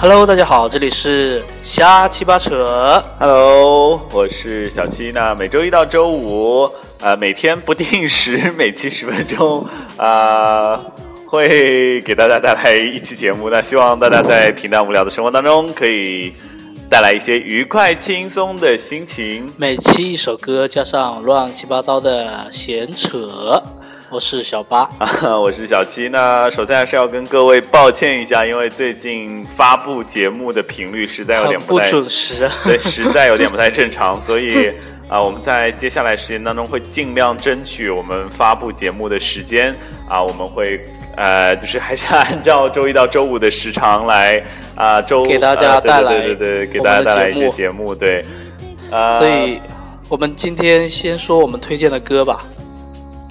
Hello，大家好，这里是瞎七八扯。Hello，我是小七。那每周一到周五，呃，每天不定时，每期十分钟，啊、会给大家带来一期节目。那希望大家在平淡无聊的生活当中，可以带来一些愉快轻松的心情。每期一首歌，加上乱七八糟的闲扯。我是小八，啊，我是小七。那首先还是要跟各位抱歉一下，因为最近发布节目的频率实在有点不点太准时。对，实在有点不太正常，所以啊、我们在接下来时间当中会尽量争取我们发布节目的时间啊、我们会呃，就是还是按照周一到周五的时长来啊、周给大家带来对对对对，给大家带来一些节目，对，呃，所以，我们今天先说我们推荐的歌吧。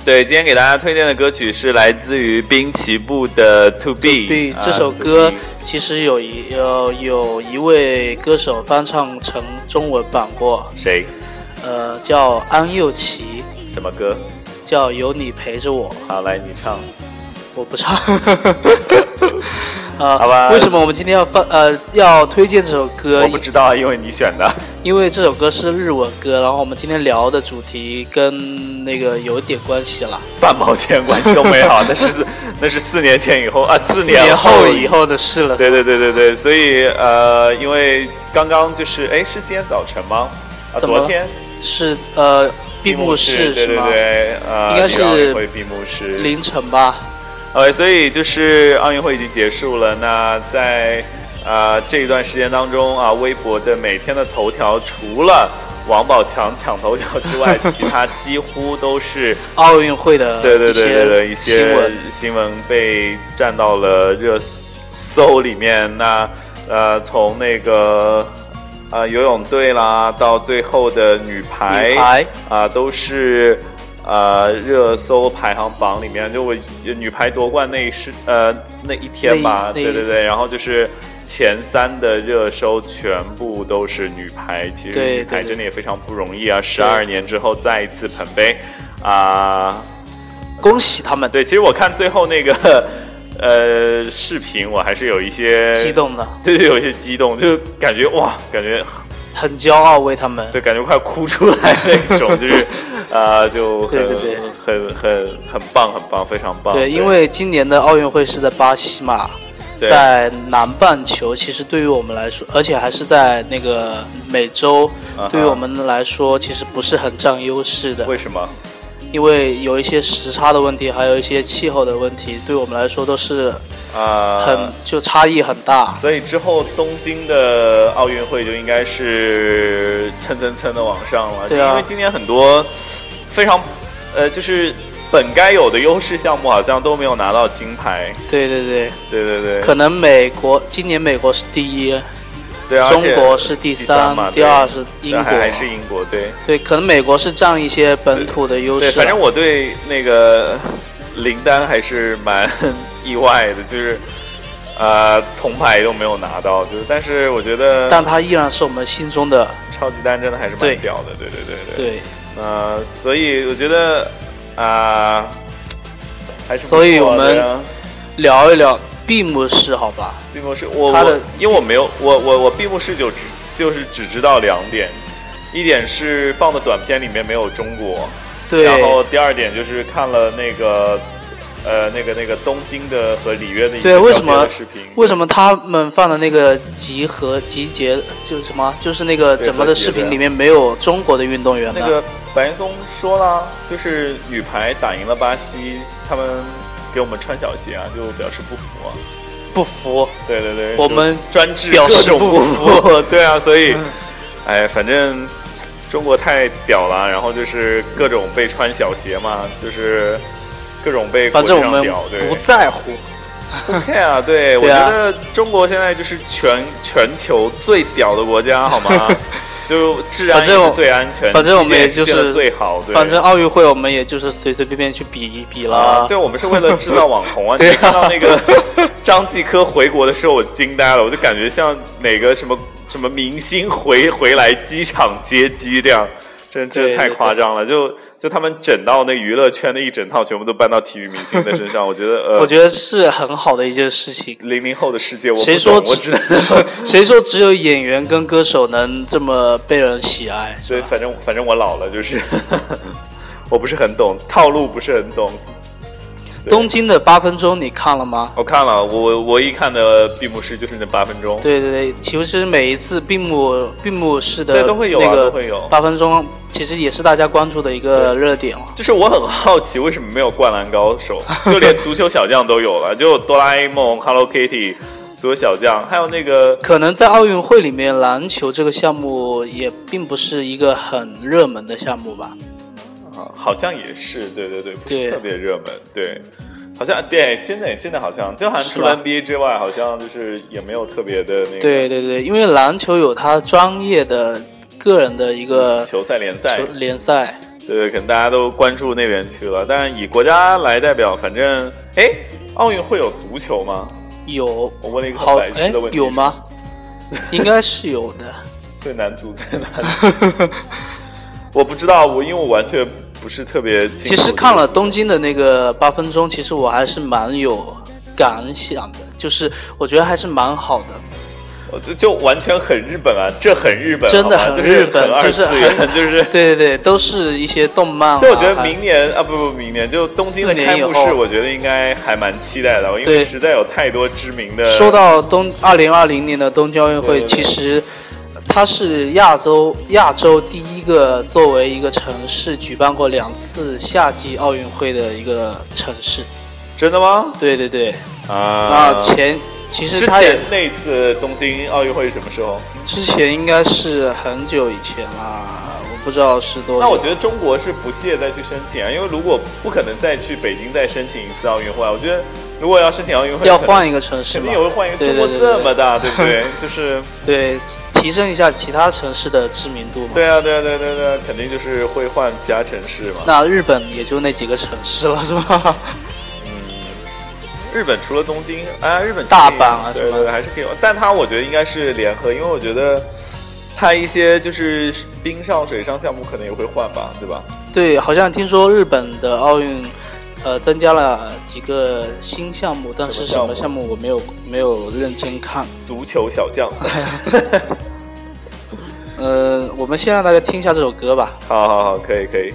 对，今天给大家推荐的歌曲是来自于滨崎步的《To Be》啊对这首歌其实有一有有一位歌手翻唱成中文版过，谁？呃，叫安又琪，什么歌？叫有你陪着我。好，来你唱。我不唱。啊，好吧为什么我们今天要放呃要推荐这首歌我？不知道啊，因为你选的。因为这首歌是日文歌，然后我们今天聊的主题跟那个有点关系了。半毛钱关系都没有，那是 那是四年前以后啊，四年后后以后的事了。对对对对对，所以呃，因为刚刚就是哎，是今天早晨吗？啊，昨天是呃闭幕式，是吗？对，呃，应该是闭幕式。凌晨吧。OK，所以就是奥运会已经结束了。那在啊这一段时间当中啊，微博的每天的头条除了王宝强抢头条之外，其他几乎都是奥运会的对对一对对对，一些些新闻，新闻被占到了热搜里面。那呃，从那个呃游泳队啦，到最后的女排女排啊、都是呃热搜排行榜里面。就我女排夺冠那一是呃那一天吧，对对对，然后就是。前三的热搜全部都是女排，其实女排真的也非常不容易啊！十二年之后再一次捧杯，啊、恭喜他们，对，其实我看最后那个 呃视频，我还是有一些激，动的，对对，有一些激动，就感觉哇，感觉很骄傲为他们。对，感觉快哭出来那种，就是呃，就很对对对很很很棒，很棒，非常棒。对，因为今年的奥运会是在巴西嘛，在南半球，其实对于我们来说，而且还是在那个美洲啊对于我们来说，其实不是很占优势的，为什么？因为有一些时差的问题，还有一些气候的问题，对我们来说都是啊、很、就差异很大。所以之后东京的奥运会就应该是蹭蹭蹭的往上了，对啊因为今年很多非常呃，就是本该有的优势项目好像都没有拿到金牌。对对对，对对对，可能美国今年美国是第一，对啊，中国是第三，嘛，第二是英国，还还是英国，对。对，可能美国是占一些本土的优，势啊。反正我对那个林丹还是蛮意外的，就是呃铜牌都没有拿到，就是但是我觉得但他依然是我们心中的超级丹真的还是蛮屌的，对对对对，对。呃，所以我觉得啊、还是所以我们聊一聊闭幕式，好吧？闭幕式，我他的我因为我没有我我我闭幕式就只就是只知道两点，一点是放的短片里面没有中国，对，然后第二点就是看了那个呃那个那个东京的和里约的对为什么视频，为什么他们放的那个集合集结就是什么？就是那个整个的视频里面没有中国的运动员呢？那个白岩松说了，就是女排打赢了巴西，他们给我们穿小鞋啊，就表示不服啊。不服，对对对，我们专制表示各种不不服，对啊，所以嗯，哎，反正中国太屌了，然后就是各种被穿小鞋嘛，就是各种被反正我们不在乎。OK 啊，对，对啊我觉得中国现在就是全全球最屌的国家，好吗？就治安是最安全，反正我们也就是最好，对反正奥运会我们也就是随随便便去比一比啊，了。对，我们是为了制造网红啊！对啊你看到那个张继科回国的时候，我惊呆了，我就感觉像哪个什么什么明星回回来机场接机这样，真真的太夸张了。就就他们整到那娱乐圈的一整套，全部都搬到体育明星的身上。我觉得，呃，我觉得是很好的一件事情。零零后的世界，我谁说我只能 谁说只有演员跟歌手能这么被人喜爱？所以反正反正我老了，就是 我不是很懂套路，不是很懂。东京的八分钟你看了吗？我看了，我我一看的闭幕式就是那八分钟。对对对，其实每一次闭幕闭幕式的都会有那个八分钟，其实也是大家关注的一个热点了。就是我很好奇，为什么没有灌篮高手？就连足球小将都有了，就哆啦 A 梦、Hello Kitty、足球小将，还有那个可能在奥运会里面，篮球这个项目也并不是一个很热门的项目吧。好像也是，对对对，不是特别热门，对，好像对，真的真的好像，就好像除了 NBA 之外，好像就是也没有特别的那个。对对对，因为篮球有它专业的个人的一个球赛联赛联赛，对，可能大家都关注那边去了。但是以国家来代表，反正哎，奥运会有足球吗？有，我问了一个好白痴的问题，有吗？应该是有的。最难足在哪里？我不知道，我因为我完全。不是特别。其实看了东京的那个八分钟，其实我还是蛮有感想的，就是我觉得还是蛮好的。我就完全很日本啊，这很日本，真的很日本，就是就是对对对，都是一些动漫。对，我觉得明年啊，不不，明年就东京的开幕式，我觉得应该还蛮期待的，因为实在有太多知名的。说到东二零二零年的东京奥运会，其实。它是亚洲亚洲第一个作为一个城市举办过两次夏季奥运会的一个城市，真的吗？对对对啊！那前其实它也那次东京奥运会什么时候？之前应该是很久以前啦，我不知道是多。那我觉得中国是不屑再去申请啊，因为如果不可能再去北京再申请一次奥运会，我觉得。如果要申请奥运会，要换一个城市，肯定也会换一个。中国这么大，对不对？就是对提升一下其他城市的知名度嘛。对啊，对啊，对啊，对啊，肯定就是会换其他城市嘛。那日本也就那几个城市了，是吧？嗯，日本除了东京，啊，日本大阪啊，对对，还是可以。但它我觉得应该是联合，因为我觉得它一些就是冰上、水上项目可能也会换吧，对吧？对，好像听说日本的奥运。呃，增加了几个新项目，但是什么项目我没有没有认真看。足球小将。呃，我们先让大家听一下这首歌吧。好好好，可以可以。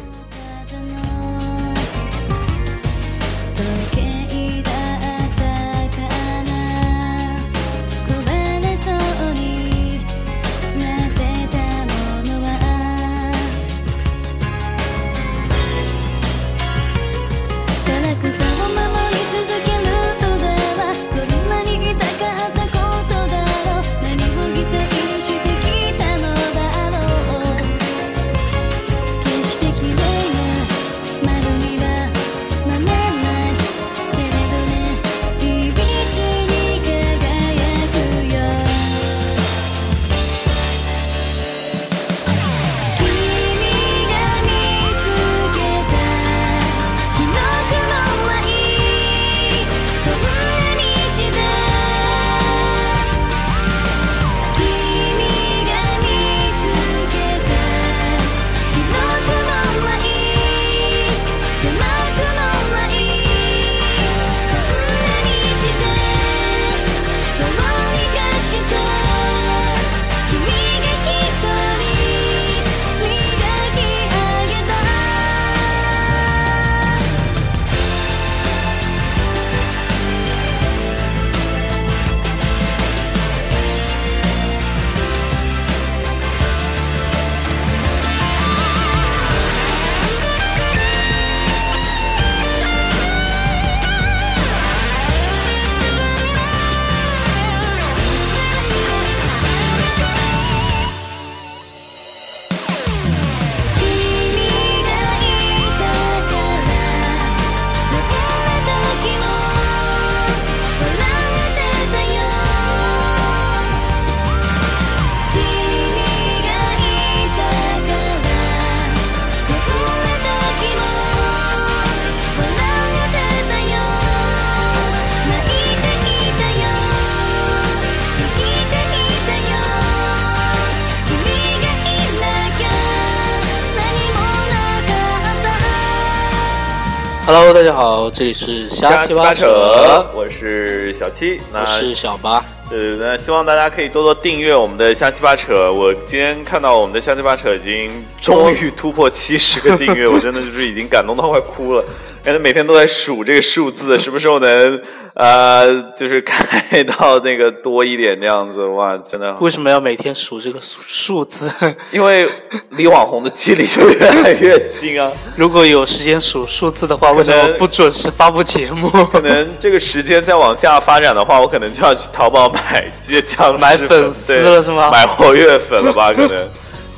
Hello，大家好，这里是瞎七八扯，我是小七，我是小八。呃，那希望大家可以多多订阅我们的瞎七八扯。我今天看到我们的瞎七八扯已经终于突破七十个订阅，我真的就是已经感动到快哭了，感觉每天都在数这个数字，什么时候能。呃，就是开到那个多一点这样子，哇，真的。为什么要每天数这个数数字？因为离网红的距离就越来越近啊。如果有时间数数字的话，为什么不准时发布节目？可能这个时间再往下发展的话，我可能就要去淘宝买接枪买粉丝了是吗？买活跃粉了吧？可能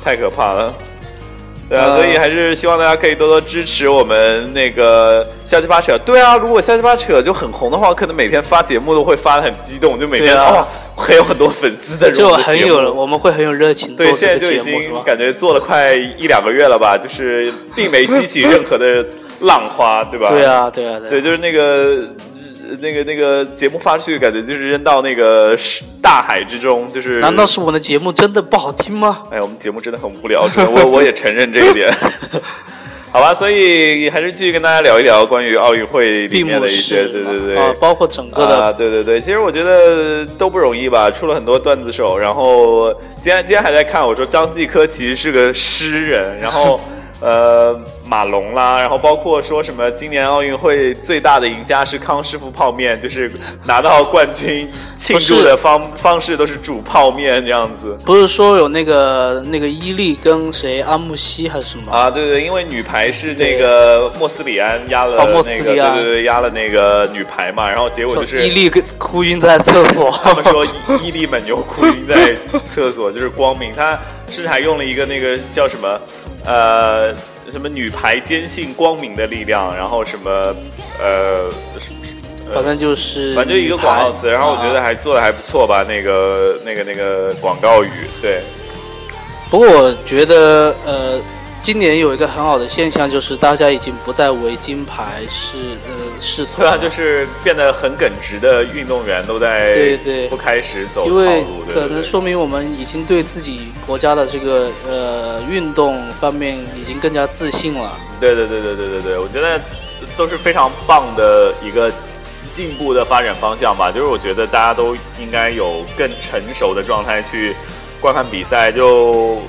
太可怕了。对啊，所以还是希望大家可以多多支持我们那个瞎鸡巴扯。对啊，如果瞎鸡巴扯就很红的话，可能每天发节目都会发的很激动，就每天哦，会有很多粉丝的。就很有，我们会很有热情。对，现在就已经感觉做了快一两个月了吧，就是并没激起任何的浪花，对吧？对啊，对啊，对，就是那个。那个那个节目发出去，感觉就是扔到那个大海之中，就是。难道是我们的节目真的不好听吗？哎，我们节目真的很无聊，我我也承认这一点。好吧，所以还是继续跟大家聊一聊关于奥运会里面的一些，对对对，啊，包括整个的，对对对。其实我觉得都不容易吧，出了很多段子手。然后今天今天还在看，我说张继科其实是个诗人，然后。呃，马龙啦，然后包括说什么今年奥运会最大的赢家是康师傅泡面，就是拿到冠军庆祝的方方式都是煮泡面这样子。不是说有那个那个伊利跟谁阿木西还是什么啊？对对，因为女排是那个莫斯里安压了那个，对对对，压了那个女排嘛，然后结果就是伊利哭晕在厕所。他们说伊利蒙牛哭晕在厕所，就是光明，他甚至还用了一个那个叫什么？呃，什么女排坚信光明的力量，然后什么呃，反正就是反正一个广告词，然后我觉得还做的还不错吧，那个那个那个广告语，对。不过我觉得呃。今年有一个很好的现象，就是大家已经不再为金牌是呃是从。对啊，就是变得很耿直的运动员都在对对不开始走因为可能说明我们已经对自己国家的这个呃运动方面已经更加自信了。对对对对对对对，我觉得都是非常棒的一个进步的发展方向吧。就是我觉得大家都应该有更成熟的状态去观看比赛，就。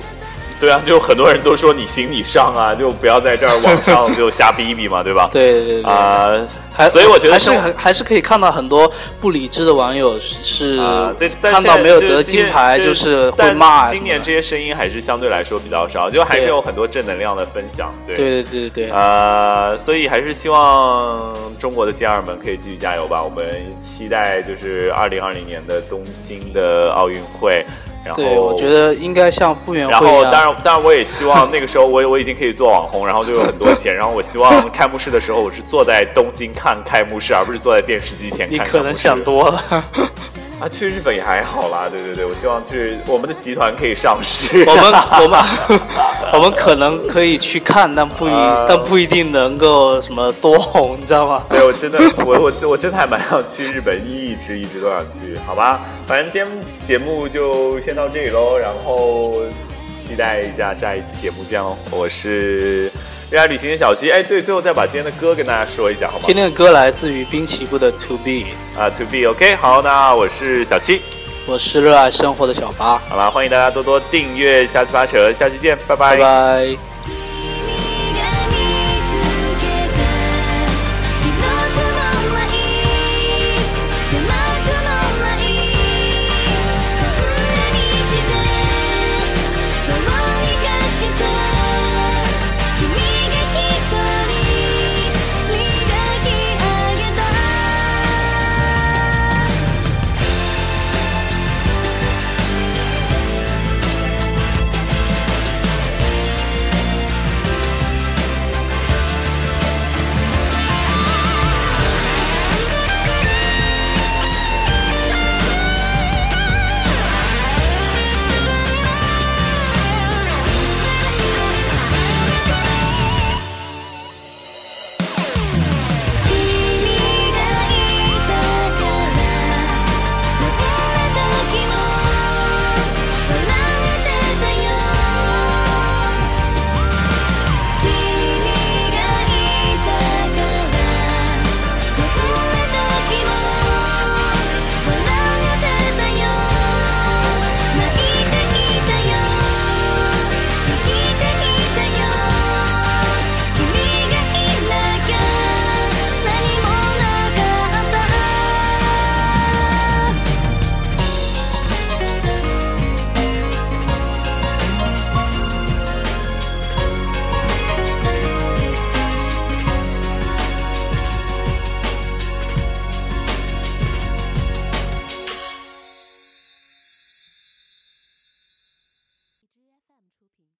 对啊，就很多人都说你行你上啊，就不要在这儿网上 就瞎逼逼嘛，对吧？对对对啊，还所以我觉得还是还还是可以看到很多不理智的网友是看到没有得金牌就是会骂。今年这些声音还是相对来说比较少，就还是有很多正能量的分享。对对对对对啊，所以还是希望中国的健儿们可以继续加油吧。我们期待就是二零二零年的东京的奥运会。对，我觉得应该像傅园慧然后，当然，当然，我也希望那个时候，我我已经可以做网红，然后就有很多钱。然后，我希望开幕式的时候，我是坐在东京看开幕式，而不是坐在电视机前看。你可能想多了。啊，去日本也还好啦，对对对，我希望去我们的集团可以上市。我们我们 我们可能可以去看，但不一但不一定能够什么多红，你知道吗？对，我真的我我我真的还蛮想去日本，一直一直都想去，好吧？反正今天节目就先到这里喽，然后期待一下下一期节目见喽，我是。热爱旅行的小七，哎，对，最后再把今天的歌跟大家说一下，好吗？今天的歌来自于滨崎步的《To Be》啊，《To Be》OK，好，那我是小七，我是热爱生活的小八，好了，欢迎大家多多订阅，下期发车，下期见，拜。拜拜。